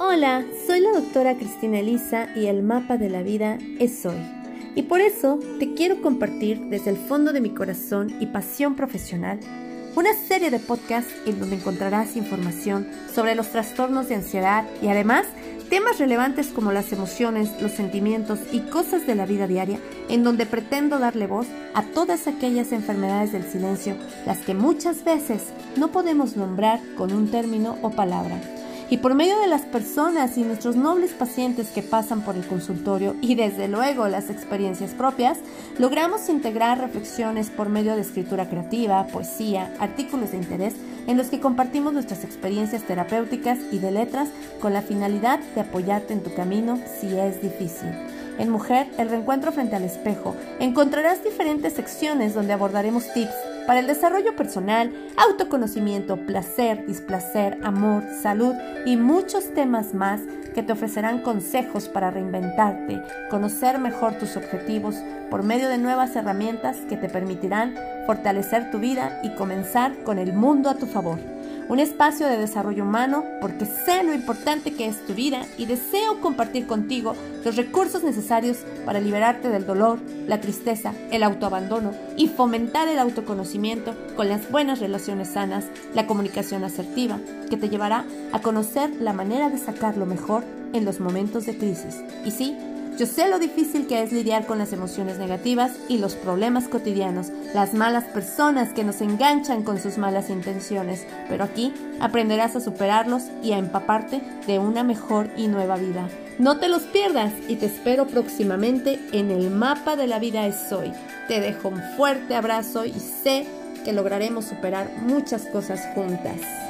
Hola, soy la doctora Cristina Elisa y el mapa de la vida es hoy. Y por eso te quiero compartir desde el fondo de mi corazón y pasión profesional una serie de podcasts en donde encontrarás información sobre los trastornos de ansiedad y además temas relevantes como las emociones, los sentimientos y cosas de la vida diaria, en donde pretendo darle voz a todas aquellas enfermedades del silencio, las que muchas veces no podemos nombrar con un término o palabra y por medio de las personas y nuestros nobles pacientes que pasan por el consultorio y desde luego las experiencias propias, logramos integrar reflexiones por medio de escritura creativa, poesía, artículos de interés en los que compartimos nuestras experiencias terapéuticas y de letras con la finalidad de apoyarte en tu camino si es difícil. En Mujer, el reencuentro frente al espejo, encontrarás diferentes secciones donde abordaremos tips para el desarrollo personal, autoconocimiento, placer, displacer, amor, salud y muchos temas más que te ofrecerán consejos para reinventarte, conocer mejor tus objetivos por medio de nuevas herramientas que te permitirán fortalecer tu vida y comenzar con el mundo a tu favor un espacio de desarrollo humano porque sé lo importante que es tu vida y deseo compartir contigo los recursos necesarios para liberarte del dolor, la tristeza, el autoabandono y fomentar el autoconocimiento con las buenas relaciones sanas, la comunicación asertiva, que te llevará a conocer la manera de sacar lo mejor en los momentos de crisis. Y sí, yo sé lo difícil que es lidiar con las emociones negativas y los problemas cotidianos, las malas personas que nos enganchan con sus malas intenciones, pero aquí aprenderás a superarlos y a empaparte de una mejor y nueva vida. No te los pierdas y te espero próximamente en el mapa de la vida es hoy. Te dejo un fuerte abrazo y sé que lograremos superar muchas cosas juntas.